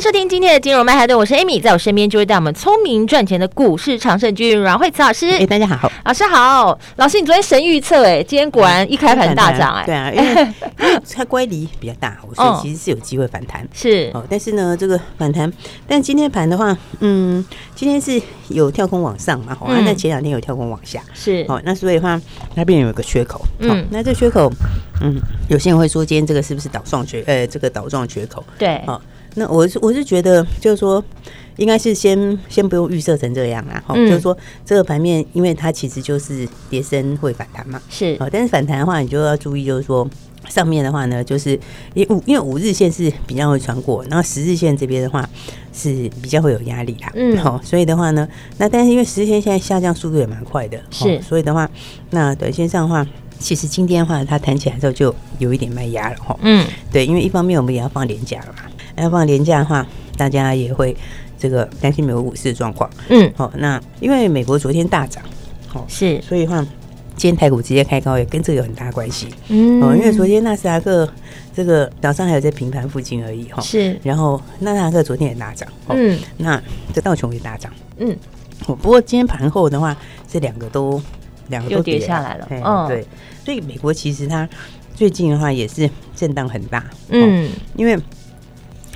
迎收听今天的金融麦哈顿，我是 Amy，在我身边就会带我们聪明赚钱的股市常胜军阮惠慈老师。哎，大家好，老师好，老师你昨天神预测哎，今天果然一开盘大涨哎，对啊，因为 因为它乖离比较大，所以其实是有机会反弹，是。哦。但是呢，这个反弹，但今天盘的话，嗯，今天是有跳空往上嘛，好，那前两天有跳空往下，是。哦。那所以的话，那边有一个缺口，嗯，那这缺口，嗯，有些人会说今天这个是不是倒状缺，呃，这个倒状缺口，对，哦。那我是我是觉得，就是说，应该是先先不用预设成这样啦，哈、嗯，就是说这个盘面，因为它其实就是跌升会反弹嘛，是，但是反弹的话，你就要注意，就是说上面的话呢，就是因五因为五日线是比较会穿过，然后十日线这边的话是比较会有压力啦，嗯，好，所以的话呢，那但是因为十日线现在下降速度也蛮快的，是，所以的话，那短线上的话，其实今天的话它弹起来之后就有一点卖压了，哈，嗯，对，因为一方面我们也要放连假了嘛。要放年假的话，大家也会这个担心美国股市的状况。嗯，好，那因为美国昨天大涨，好是，所以话今天台股直接开高也跟这个有很大关系。嗯，哦，因为昨天纳斯达克这个早上还有在平盘附近而已哈。是，然后纳斯达克昨天也大涨。嗯，那这道琼也大涨。嗯，不过今天盘后的话，这两个都两个都跌下来了。嗯，对，所以美国其实它最近的话也是震荡很大。嗯，因为。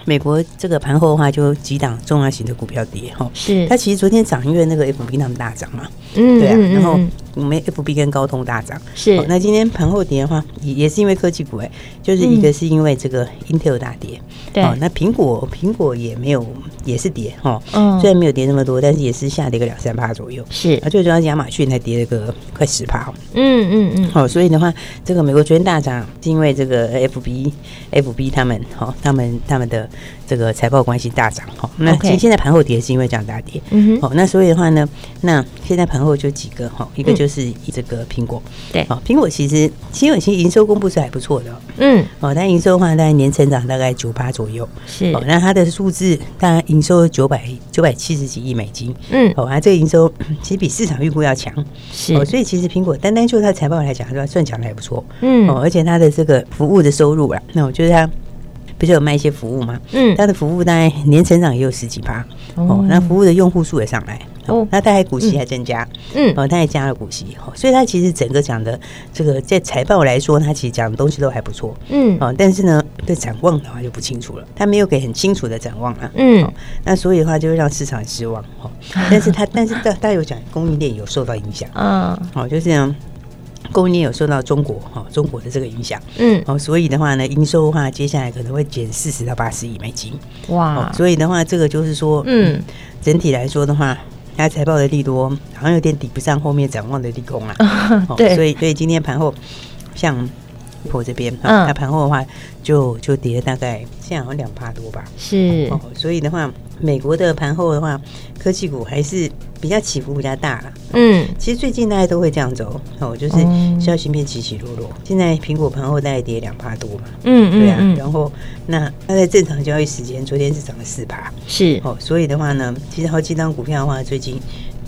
美国这个盘后的话，就几档重要型的股票跌哈，是。它其实昨天涨，因为那个 FB 他们大涨嘛，嗯，对啊，然后我们 FB 跟高通大涨，是。那今天盘后跌的话，也也是因为科技股哎，就是一个是因为这个 Intel 大跌，对，那苹果苹果也没有也是跌哈，嗯，虽然没有跌那么多，但是也是下跌个两三趴左右，是。啊，最主要是亚马逊才跌了个快十趴，嗯嗯嗯，好，所以的话，这个美国昨天大涨是因为这个 FB FB 他们哈，他们他们的。这个财报关系大涨哈，那其实现在盘后跌是因为这样大跌，嗯哼，那所以的话呢，那现在盘后就几个哈，一个就是这个苹果，对，哦，苹果其实其实其实营收公布是还不错的，嗯，哦，但营收的话大概年成长大概九八左右，是，哦，那它的数字大概营收九百九百七十几亿美金，嗯，哦，它这个营收 其实比市场预估要强，是，哦，所以其实苹果单单就它财报来讲，是算讲的还不错，嗯，哦，而且它的这个服务的收入啊，那我觉得它。不是有卖一些服务吗？嗯，它的服务大概年成长也有十几趴。哦，那服务的用户数也上来哦，那大概股息还增加，嗯，哦，它还加了股息，哦，所以它其实整个讲的这个在财报来说，它其实讲的东西都还不错，嗯，哦，但是呢，对展望的话就不清楚了，它没有给很清楚的展望啊，嗯，那所以的话就会让市场失望，哦，但是它但是大大家有讲供应链有受到影响，嗯，哦，就是这样。供应链有受到中国哈中国的这个影响，嗯，哦，所以的话呢，营收的话，接下来可能会减四十到八十亿美金，哇，所以的话，这个就是说，嗯，整体来说的话，它财报的利多好像有点抵不上后面展望的利空啊，对，所以所以今天盘后像破这边，嗯，那盘后的话就就跌了大概现在好像两趴多吧，是，哦，所以的话。美国的盘后的话，科技股还是比较起伏比较大了。嗯，其实最近大家都会这样走哦，就是消息面起起落落。现在苹果盘后大概跌两趴多嘛。嗯对啊。然后那它在正常交易时间，昨天是涨了四趴。是哦，所以的话呢，其实好几张股票的话，最近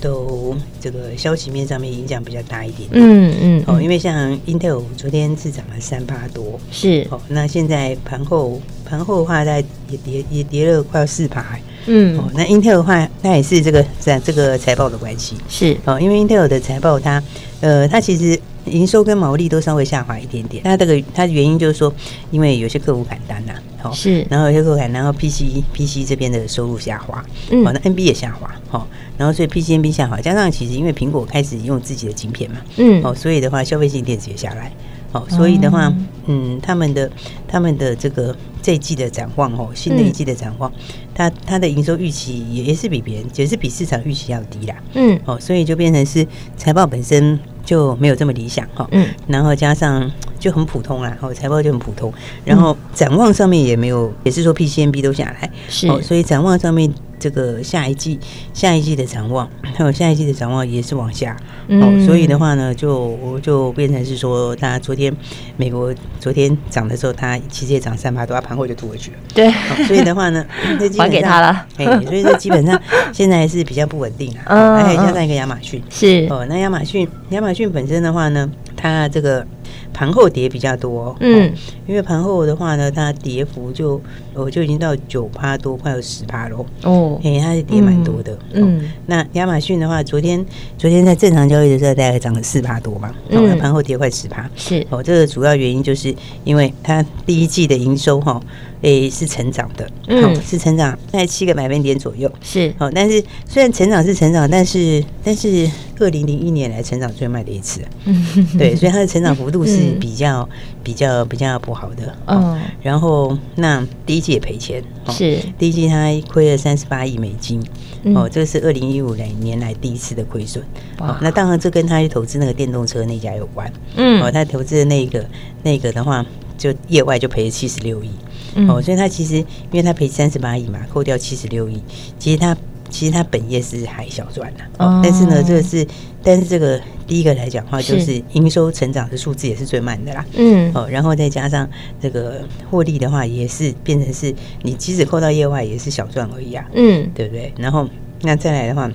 都这个消息面上面影响比较大一点。嗯嗯。哦，因为像 Intel 昨天是涨了三趴多。是哦，那现在盘后盘后的话，大概也跌也跌了快要四趴。嗯，哦，那 Intel 的话，它也是这个在这个财报的关系是哦，因为 Intel 的财报它呃，它其实营收跟毛利都稍微下滑一点点。那这个它的原因就是说，因为有些客户砍单呐，好是，然后有些客户砍，然后 PC PC 这边的收入下滑，嗯，哦，那 NB 也下滑，好，然后所以 PC NB 下滑，加上其实因为苹果开始用自己的晶片嘛，嗯，哦，所以的话消费性电子也下来。哦，所以的话，嗯，他们的他们的这个这一季的展望哦，新的一季的展望，它它的营收预期也也是比别人，也是比市场预期要低啦，嗯，哦，所以就变成是财报本身就没有这么理想哈，嗯，然后加上就很普通啦，哦，财报就很普通，然后展望上面也没有，也是说 PCMB 都下来，是，哦，所以展望上面。这个下一季、下一季的展望，还 有下一季的展望也是往下，嗯、哦，所以的话呢，就就变成是说，它昨天美国昨天涨的时候，它其实也涨三八多，它盘后就吐回去了。对、哦，所以的话呢，还给他了。哎，所以说基本上 现在是比较不稳定啊。嗯、哦，还可以加上一个亚马逊，是哦，那亚马逊亚马逊本身的话呢，它这个。盘后跌比较多，嗯，因为盘后的话呢，它跌幅就我就已经到九趴多，快有十趴喽。哦，哎，它是跌蛮多的。嗯，那亚马逊的话，昨天昨天在正常交易的时候，大概涨了四趴多嘛。嗯，它盘后跌快十趴。是哦，这个主要原因就是因为它第一季的营收哈，诶是成长的，嗯，是成长在七个百分点左右。是。哦，但是虽然成长是成长，但是但是二零零一年来成长最慢的一次。嗯，对，所以它的成长幅度是。比较比较比较不好的，嗯，然后那第一季也赔钱，是。第一季它亏了三十八亿美金，哦，这个是二零一五年来第一次的亏损，哦，那当然这跟他去投资那个电动车那家有关，嗯，哦，他投资的那个那个的话，就业外就赔了七十六亿，哦，所以他其实因为他赔三十八亿嘛，扣掉七十六亿，其实他。其实它本业是还小赚的，哦，但是呢，这个是，但是这个第一个来讲的话，就是营收成长的数字也是最慢的啦，嗯，哦，然后再加上这个获利的话，也是变成是你即使扣到业外也是小赚而已啊，嗯，对不对？然后那再来的话，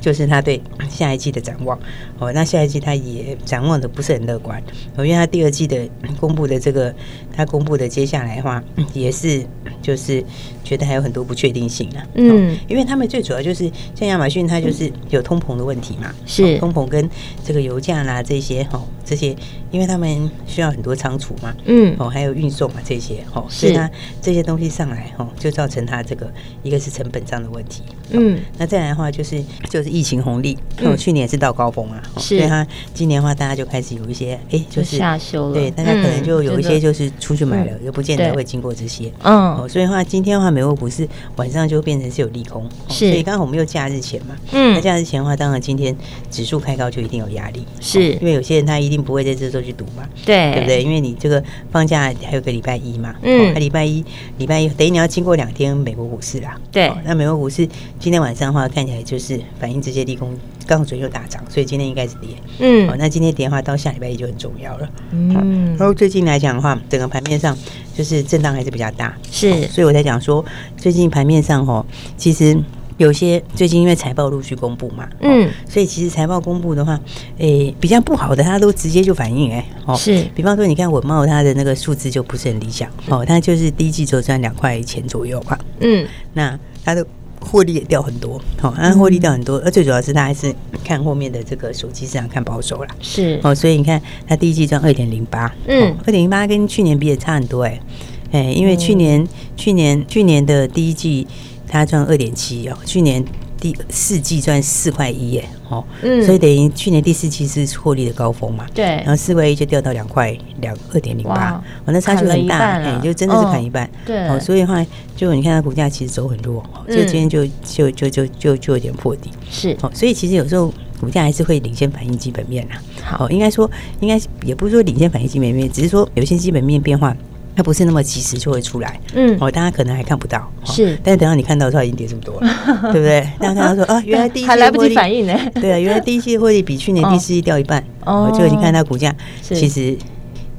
就是他对下一季的展望，哦，那下一季他也展望的不是很乐观，哦，因为他第二季的公布的这个，他公布的接下来的话也是就是。觉得还有很多不确定性啊，嗯，因为他们最主要就是像亚马逊，它就是有通膨的问题嘛，是。通膨跟这个油价啦这些哦，这些，因为他们需要很多仓储嘛，嗯，哦，还有运送嘛这些哦，所以它这些东西上来哦，就造成它这个一个是成本上的问题，嗯，那再来的话就是就是疫情红利，哦，去年也是到高峰啊，所以它今年的话大家就开始有一些哎，就是下修了，对，大家可能就有一些就是出去买了，又不见得会经过这些，嗯，哦，所以的话今天的话。美国股市晚上就变成是有利空，是，所以刚好我们又假日前嘛，嗯，那假日前的话，当然今天指数开高就一定有压力，是。因为有些人他一定不会在这时候去赌嘛，对，对不对？因为你这个放假还有个礼拜一嘛，嗯，礼拜一礼拜一等于你要经过两天美国股市啦，对，那美国股市今天晚上的话看起来就是反映这些利空。刚好昨天又大涨，所以今天应该是跌。嗯，哦，那今天跌的话，到下礼拜一就很重要了。嗯，然后最近来讲的话，整个盘面上就是震荡还是比较大。是，哦，所以我在讲说，最近盘面上哦，其实有些最近因为财报陆续公布嘛，嗯，所以其实财报公布的话，诶，比较不好的，它都直接就反应哎，哦，是。比方说，你看稳茂它的那个数字就不是很理想，哦，它就是第一季只赚两块钱左右吧。嗯，那它的。获利也掉很多，好，那获利掉很多，而最主要是他还是看后面的这个手机市场看保守啦，是。哦，所以你看他第一季赚二点零八，嗯，二点零八跟去年比也差很多哎，哎，因为去年去年去年的第一季他赚二点七哦，去年。第四季赚四块一耶，哦，嗯，所以等于去年第四季是获利的高峰嘛，对，然后四块一就掉到两块两二点零八，哦，那差距很大，哎，就真的是砍一半，对，哦，所以的话就你看它股价其实走很弱，哦，就今天就就就就就就有点破底，是，哦，所以其实有时候股价还是会领先反映基本面啦，好，应该说应该也不是说领先反映基本面，只是说有些基本面变化。它不是那么及时就会出来，嗯，哦，大家可能还看不到，是，但是等到你看到的时候，已经跌这么多了，对不对？大家看到说 啊，原来第一季还来不及反应呢，对啊，原来第一季获利比去年第四季掉一半，哦，就已经看到股价其实。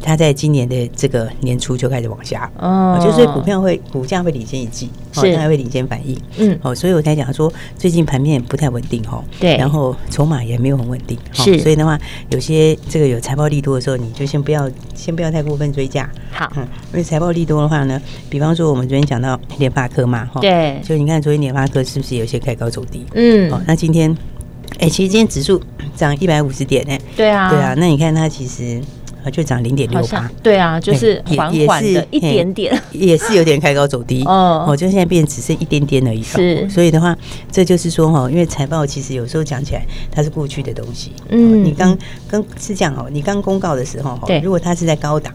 它在今年的这个年初就开始往下，哦，就是股票会股价会领先一季，是，它还会领先反应，嗯，哦，所以我才讲说最近盘面不太稳定哈，对，然后筹码也没有很稳定，是，所以的话，有些这个有财报利多的时候，你就先不要先不要太过分追价，好，嗯，因为财报利多的话呢，比方说我们昨天讲到联发科嘛，哈，对，就你看昨天联发科是不是有些开高走低，嗯，哦，那今天，哎，其实今天指数涨一百五十点呢，对啊，对啊，那你看它其实。就涨零点六八，对啊，就是缓缓的一点点，也是有点开高走低哦。我就现在变只剩一点点而已。是，所以的话，这就是说哈，因为财报其实有时候讲起来它是过去的东西。嗯，你刚刚是这样哦，你刚公告的时候，哈，如果它是在高档，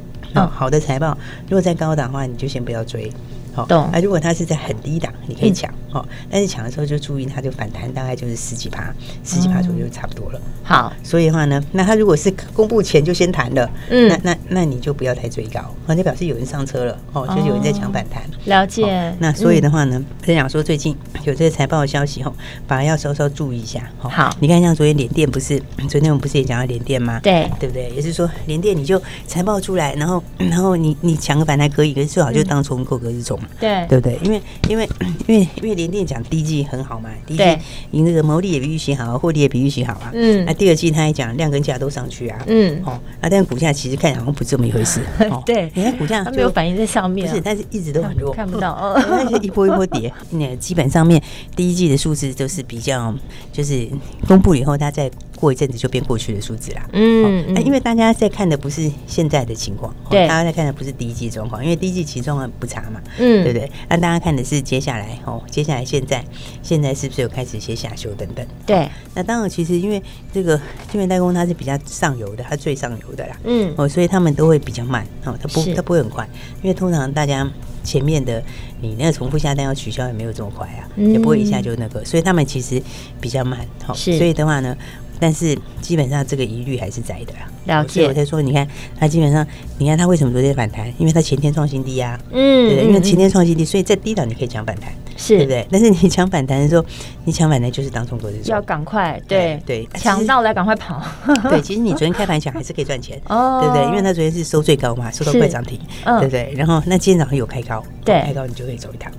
好的财报，如果在高档的话，你就先不要追。好，那如果它是在很低档，你可以抢哦。但是抢的时候就注意，它就反弹，大概就是十几趴，十几趴左右就差不多了。好，所以的话呢，那它如果是公布前就先弹了，嗯，那那那你就不要太追高，那就表示有人上车了哦，就是有人在抢反弹。了解。那所以的话呢，分享说最近有这个财报的消息哦，反而要稍稍注意一下。好，你看像昨天联电不是，昨天我们不是也讲到联电吗？对，对不对？也是说联电你就财报出来，然后然后你你抢个反弹可以，可是最好就当冲，购个日冲。对对不对？因为因为因为因为联电讲第一季很好嘛，第一季你那个毛利也比预期好，获利也比预期好啊。嗯，那第二季他还讲量跟价都上去啊。嗯，哦，啊，但是股价其实看好像不是这么一回事。对，你看股价它没有反映在上面，不是，但是一直都很弱，看不到。哦，那些一波一波跌，那基本上面第一季的数字都是比较，就是公布以后，它在。过一阵子就变过去的数字啦。嗯，那因为大家在看的不是现在的情况，对，大家在看的不是第一季状况，因为第一季其实状况不差嘛，嗯，对不对？那大家看的是接下来哦，接下来现在现在是不是有开始一些下修等等？对，那当然其实因为这个晶圆代工它是比较上游的，它最上游的啦，嗯，哦，所以他们都会比较慢哦，它不它不会很快，因为通常大家前面的你那个重复下单要取消也没有这么快啊，也不会一下就那个，所以他们其实比较慢，好，所以的话呢。但是基本上这个疑虑还是在的啊。了解，所以我才说，你看它基本上，你看它为什么昨天反弹？因为它前天创新低啊，嗯，对，因为前天创新低，所以在低档你可以抢反弹，是对不对？但是你抢反弹的时候，你抢反弹就是当冲隔日冲，要赶快，对。对，抢到来赶快跑。对，其实你昨天开盘抢还是可以赚钱，哦，对不对？因为它昨天是收最高嘛，收到快涨停，对不对？然后那今天早上有开高，对，开高你就可以走一趟，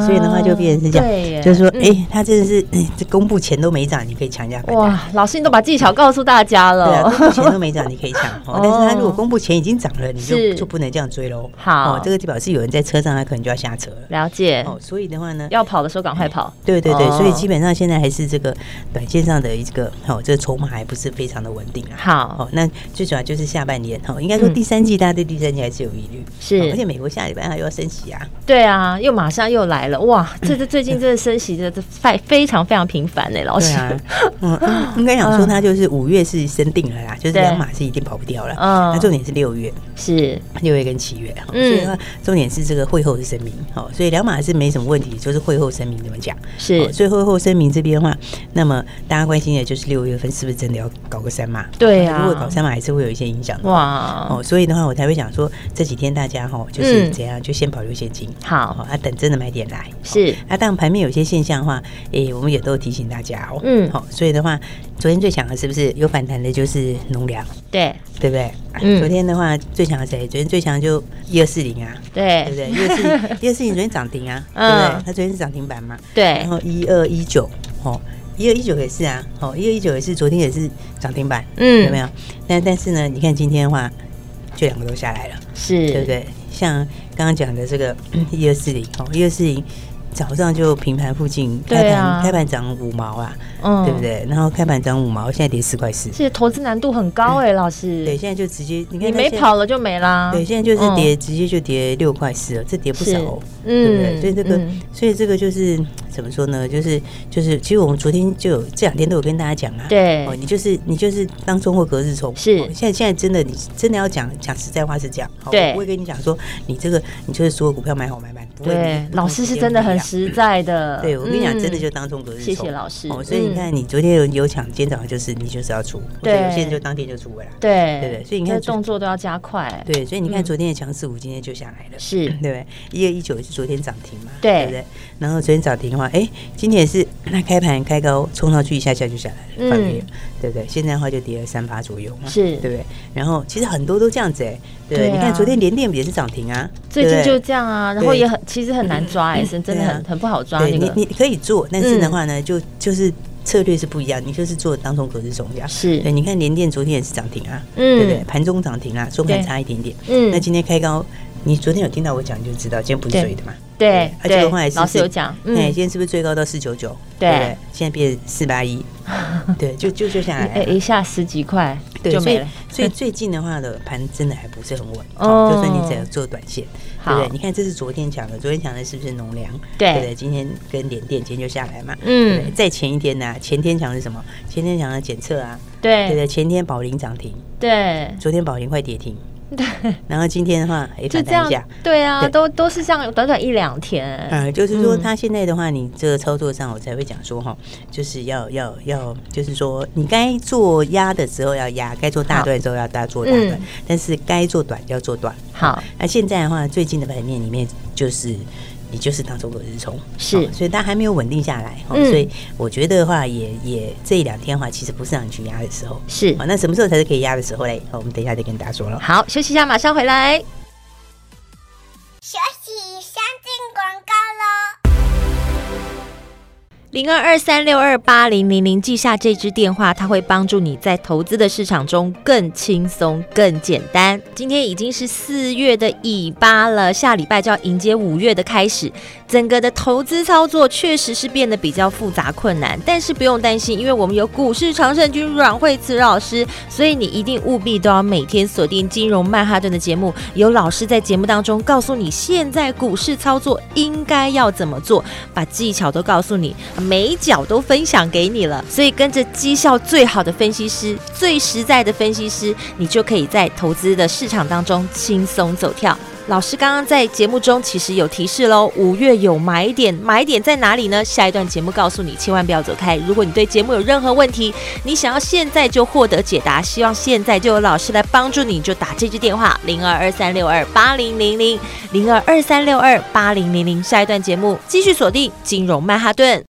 所以的话就变成是这样，就是说，哎，它真的是这公布前都没涨，你可以抢一下反弹。哇，老师你都把技巧告诉大家了，对啊，公布前都没涨。你可以抢哦，但是它如果公布前已经涨了，你就就不能这样追喽。好，这个就表示有人在车上，他可能就要下车了。了解。哦，所以的话呢，要跑的时候赶快跑。对对对，所以基本上现在还是这个短线上的一个哦，这个筹码还不是非常的稳定啊。好，哦，那最主要就是下半年哦，应该说第三季大家对第三季还是有疑虑。是，而且美国下礼拜还又要升息啊。对啊，又马上又来了哇！这这最近这个升息的这非非常非常频繁呢，老师。嗯，应该讲说他就是五月是生定了啦，就是两码。是一定跑不掉了。嗯，那重点是六月，是六月跟七月。嗯，所以说重点是这个会后的声明。好，所以两码是没什么问题，就是会后声明怎么讲？是，所以会后声明这边的话，那么大家关心的就是六月份是不是真的要搞个三码？对啊，如果搞三码还是会有一些影响。哇，哦，所以的话我才会想说这几天大家哈就是怎样就先保留现金。好，啊，等真的买点来。是，啊，当盘面有些现象的话，哎，我们也都提醒大家哦。嗯，好，所以的话。昨天最强的是不是有反弹的？就是农粮，对对不对？嗯，昨天的话最强的谁？昨天最强就一二四零啊，对对不对？一二四零，一二四零昨天涨停啊，对不对？它昨天是涨停板嘛，对。然后一二一九，哦，一二一九也是啊，哦，一二一九也是昨天也是涨停板，嗯，有没有？但但是呢，你看今天的话，就两个都下来了，是，对不对？像刚刚讲的这个一二四零，哦，一二四零。早上就平盘附近开盘，开盘涨五毛啊，嗯，对不对？然后开盘涨五毛，现在跌四块四。是投资难度很高哎，老师。对，现在就直接你看，你没跑了就没啦。对，现在就是跌，直接就跌六块四了，这跌不少，对不对？所以这个，所以这个就是怎么说呢？就是就是，其实我们昨天就有这两天都有跟大家讲啊，对，哦，你就是你就是当中或隔日冲，是。现在现在真的，你真的要讲讲实在话是这样，对，我会跟你讲说，你这个你就是所有股票买好买满，对，老师是真的很。实在的，对我跟你讲，真的就当中隔日冲。谢谢老师。哦，所以你看，你昨天有有抢，今天早上就是你就是要出，对，有些人就当天就出来了。对对对，所以你看动作都要加快。对，所以你看昨天的强势股今天就下来了，是，对不对？一二一九是昨天涨停嘛，对不对？然后昨天涨停的话，哎，今天也是那开盘开高冲上去一下下就下来了，翻跌，对不对？现在的话就跌了三八左右嘛，是，对不对？然后其实很多都这样子哎，对，你看昨天联电也是涨停啊，最近就这样啊，然后也很其实很难抓哎，是真的很。很不好抓，你你可以做，但是的话呢，就就是策略是不一样，你就是做当冲隔日冲这样。是，对，你看联电昨天也是涨停啊，对不对？盘中涨停啊，收盘差一点点。嗯，那今天开高你昨天有听到我讲，你就知道今天不是追的嘛？对，而且后来老师有讲，哎，今天是不是最高到四九九？对，现在变四八一，对，就就就下来，一下十几块，就没了。所以最近的话的盘真的还不是很稳，哦，就算你只要做短线，对不对？你看这是昨天讲的，昨天讲的是不是农粮？对不对？今天跟联电今天就下来嘛，嗯，再前一天呢？前天讲的是什么？前天讲的检测啊，对对对，前天宝林涨停，对，昨天宝林快跌停。对，然后今天的话，哎，反弹一下，对啊，都都是这样，短短一两天。嗯，就是说，他现在的话，你这个操作上，我才会讲说哈，就是要要要，就是说，你该做压的时候要压，该做大段的时候要大做大段，但是该做短要做短。好，那现在的话，最近的盘面里面就是。也就是当中的日冲是、哦，所以它还没有稳定下来，哦嗯、所以我觉得的话也也这一两天的话，其实不是让你去压的时候，是、哦。那什么时候才是可以压的时候嘞？好、哦，我们等一下再跟大家说了。好，休息一下，马上回来。休息，零二二三六二八零零零，记下这支电话，它会帮助你在投资的市场中更轻松、更简单。今天已经是四月的尾巴了，下礼拜就要迎接五月的开始。整个的投资操作确实是变得比较复杂困难，但是不用担心，因为我们有股市常胜军阮慧慈老师，所以你一定务必都要每天锁定金融曼哈顿的节目，有老师在节目当中告诉你现在股市操作应该要怎么做，把技巧都告诉你。每一脚都分享给你了，所以跟着绩效最好的分析师、最实在的分析师，你就可以在投资的市场当中轻松走跳。老师刚刚在节目中其实有提示喽，五月有买点，买点在哪里呢？下一段节目告诉你，千万不要走开。如果你对节目有任何问题，你想要现在就获得解答，希望现在就有老师来帮助你，就打这支电话零二二三六二八零零零零二二三六二八零零零。下一段节目继续锁定金融曼哈顿。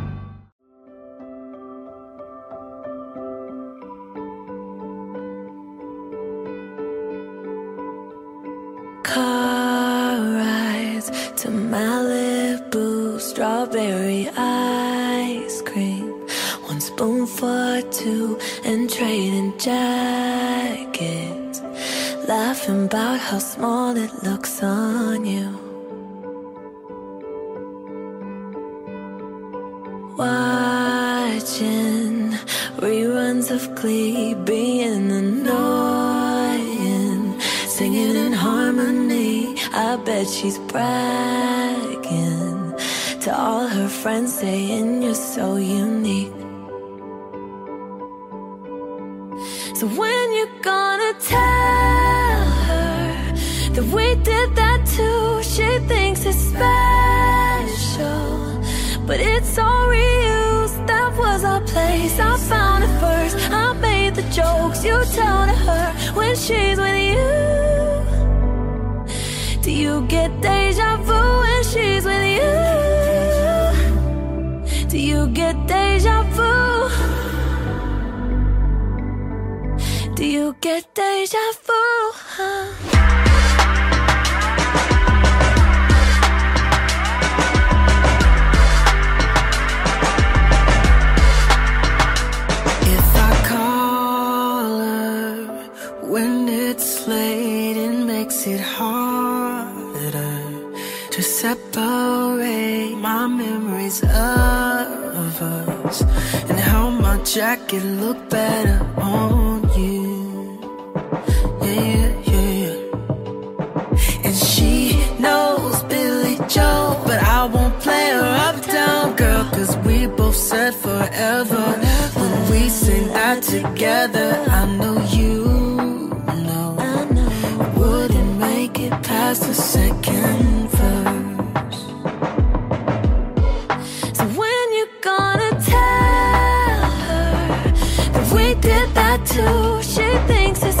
strawberry ice cream. One spoon for two and trading jackets. Laughing about how small it looks on you. Watching reruns of Glee, being annoying, singing in harmony. I bet she's bragging to all her friends saying you're so unique. So when you're gonna tell her that we did that too, she thinks it's special, but it's all reused. That was our place. I found it first. I made the jokes you tell to her when she's with you. Do you get deja vu when she's with you? a deja vu? Do you get deja vu? Huh? Jacket I can look better on you. Yeah, yeah, yeah. And she knows Billy Joe, but I won't play her up down, girl, cause we both said forever. When we sing that together, I'm too. She thinks it's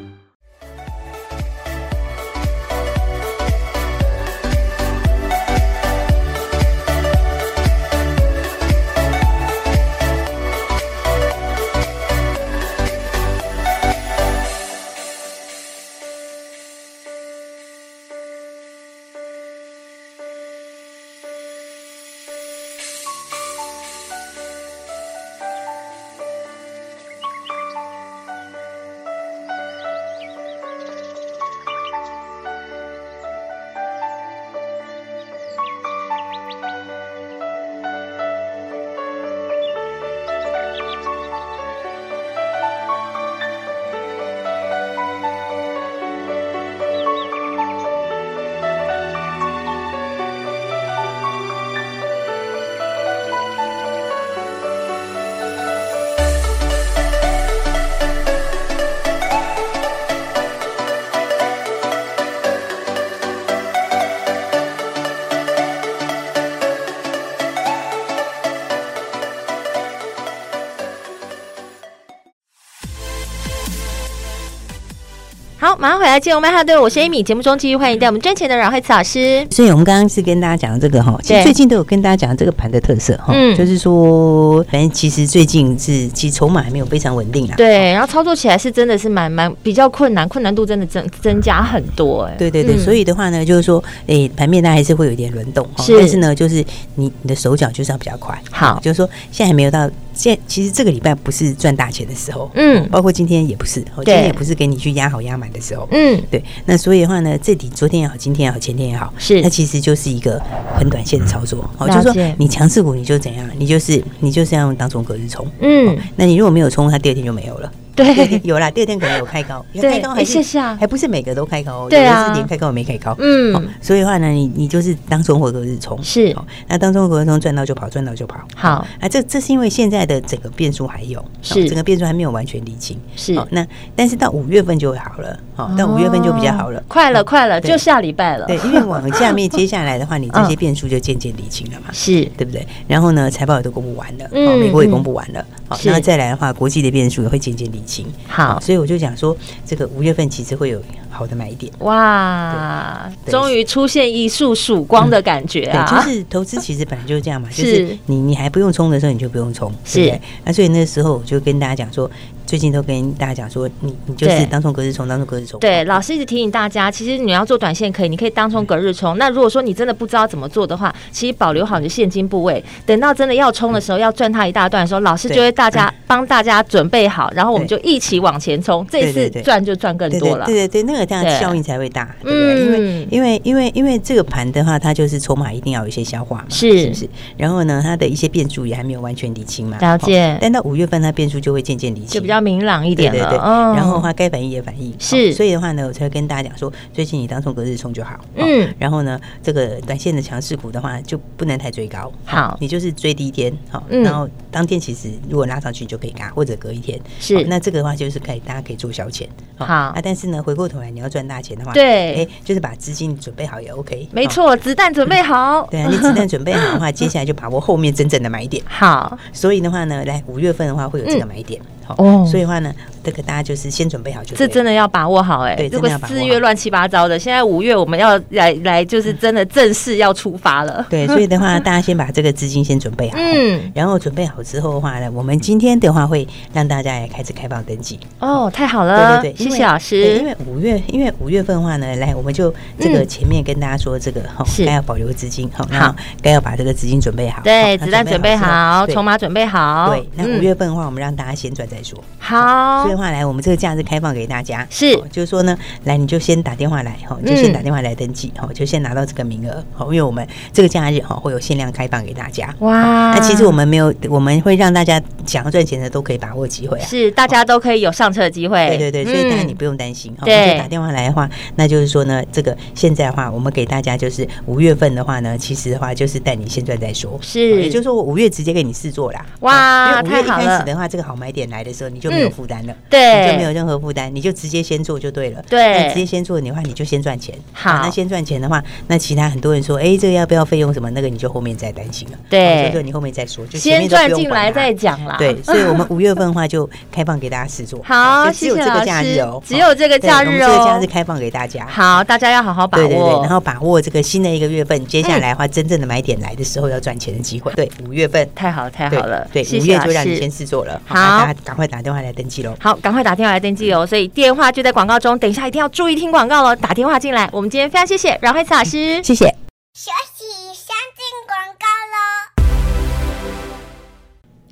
来接我们哈队，我是 Amy。节目中继续欢迎带我们赚钱的阮慧慈老师。所以我们刚刚是跟大家讲的这个哈，其实最近都有跟大家讲这个盘的特色哈，嗯，就是说，反正其实最近是其实筹码还没有非常稳定啊。对，然后操作起来是真的是蛮蛮比较困难，困难度真的增增加很多哎。对对对，所以的话呢，就是说，哎，盘面它还是会有一点轮动，是，但是呢，就是你你的手脚就是要比较快。好，就是说现在还没有到。现其实这个礼拜不是赚大钱的时候，嗯，包括今天也不是，今天也不是给你去压好压满的时候，嗯，对。那所以的话呢，这里昨天也好，今天也好，前天也好，是，它其实就是一个很短线的操作，哦，就是说你强势股你就怎样，你就是你就是要用当中隔日冲，嗯，那你如果没有冲，它第二天就没有了。对，有啦，第二天可能有开高，开高还是还不是每个都开高，对啊，连开高也没开高，嗯，所以的话呢，你你就是当冲或隔日冲，是，那当冲隔日冲赚到就跑，赚到就跑，好，啊，这这是因为现在的整个变数还有，是，整个变数还没有完全理清，是，那但是到五月份就会好了，好，到五月份就比较好了，快了快了，就下礼拜了，对，因为往下面接下来的话，你 这些变数就渐渐理清了嘛，是。对不对？然后呢，财报也都公布完了，嗯，美国也公布完了，好，那再来的话，国际的变数也会渐渐理清，好。所以我就讲说，这个五月份其实会有好的买点。哇，终于出现一束曙光的感觉啊！对，就是投资其实本来就是这样嘛，就是你你还不用冲的时候，你就不用冲，是。那所以那时候我就跟大家讲说。最近都跟大家讲说，你你就是当冲隔日冲，当冲隔日冲。对，老师一直提醒大家，其实你要做短线可以，你可以当冲隔日冲。那如果说你真的不知道怎么做的话，其实保留好你的现金部位，等到真的要冲的时候，要赚它一大段的时候，老师就会大家帮大家准备好，然后我们就一起往前冲。这次赚就赚更多了。对对对，那个这样效应才会大，对不对？因为因为因为因为这个盘的话，它就是筹码一定要有一些消化嘛，是是不是？然后呢，它的一些变数也还没有完全理清嘛。了解。但到五月份，它变数就会渐渐理清，就比较明朗一点。对，然后的话该反应也反应，是，所以的话呢，我才会跟大家讲说，最近你当冲隔日冲就好，嗯，然后呢，这个短线的强势股的话就不能太追高，好，你就是追低天，好，然后当天其实如果拉上去就可以嘎，或者隔一天，是，那这个的话就是可以大家可以做小钱。好啊，但是呢，回过头来你要赚大钱的话，对，哎，就是把资金准备好也 OK。没错，子弹准备好。对啊，你子弹准备好的话，接下来就把握后面真正的买点。好，所以的话呢，来五月份的话会有这个买点。哦，所以的话呢，这个大家就是先准备好就。这真的要把握好哎。对，如果四月乱七八糟的，现在五月我们要来来，就是真的正式要出发了。对，所以的话，大家先把这个资金先准备好。嗯。然后准备好之后的话呢，我们今天的话会让大家也开始开放登记。哦，太好了。对对对，谢谢老师。因为五月，因为五月份的话呢，来我们就这个前面跟大家说这个哈，该要保留资金好，然后该要把这个资金准备好。对，子弹准备好，筹码准备好。对，那五月份的话，我们让大家先赚再说。好，所以的话来，我们这个假日开放给大家，是，就是说呢，来你就先打电话来哈，就先打电话来登记哈，就先拿到这个名额哈，因为我们这个假日哈会有限量开放给大家。哇，那其实我们没有，我们会让大家想要赚钱的都可以把握机会啊，是，大家都可以有上车的机会。对对对，所以当然你不用担心，对，打电话来的话，那就是说呢，这个现在的话，我们给大家就是五月份的话呢，其实的话就是带你先赚再说，是，也就是说我五月直接给你试做啦。哇，因为五月一开始的话，这个好买点来的时候，你就没有负担了。对，你就没有任何负担，你就直接先做就对了。对，那直接先做的话，你就先赚钱。好，那先赚钱的话，那其他很多人说，哎，这个要不要费用什么？那个你就后面再担心了。对，所以你后面再说，就先赚进来再讲啦。对，所以我们五月份的话就开放给大家试做。好，只有这个假日哦，只有这个假日哦，这个假日开放给大家。好，大家要好好把握。对对对，然后把握这个新的一个月份，接下来的话真正的买点来的时候要赚钱的机会。对，五月份太好太好了。对，五月就让你先试做了。好，大家赶快打电话来登记喽。好，赶快打电话来登记。所以电话就在广告中，等一下一定要注意听广告喽！打电话进来，我们今天非常谢谢阮慧慈老师，谢谢。学习先进广告喽。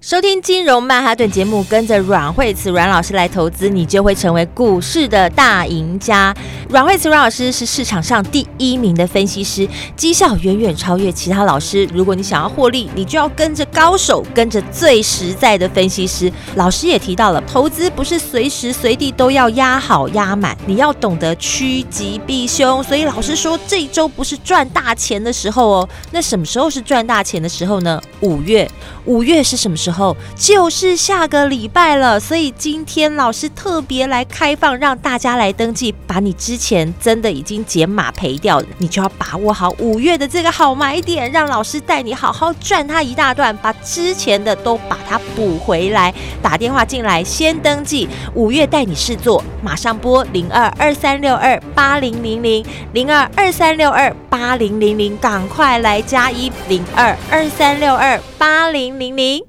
收听金融曼哈顿节目，跟着阮慧慈阮老师来投资，你就会成为股市的大赢家。阮慧慈阮老师是市场上第一名的分析师，绩效远远超越其他老师。如果你想要获利，你就要跟着高手，跟着最实在的分析师。老师也提到了，投资不是随时随地都要压好压满，你要懂得趋吉避凶。所以老师说，这一周不是赚大钱的时候哦。那什么时候是赚大钱的时候呢？五月，五月是什么？时候就是下个礼拜了，所以今天老师特别来开放，让大家来登记，把你之前真的已经减码赔掉了，你就要把握好五月的这个好买点，让老师带你好好赚它一大段，把之前的都把它补回来。打电话进来先登记，五月带你试做，马上拨零二二三六二八零零零零二二三六二八零零零，赶快来加一零二二三六二八零零零。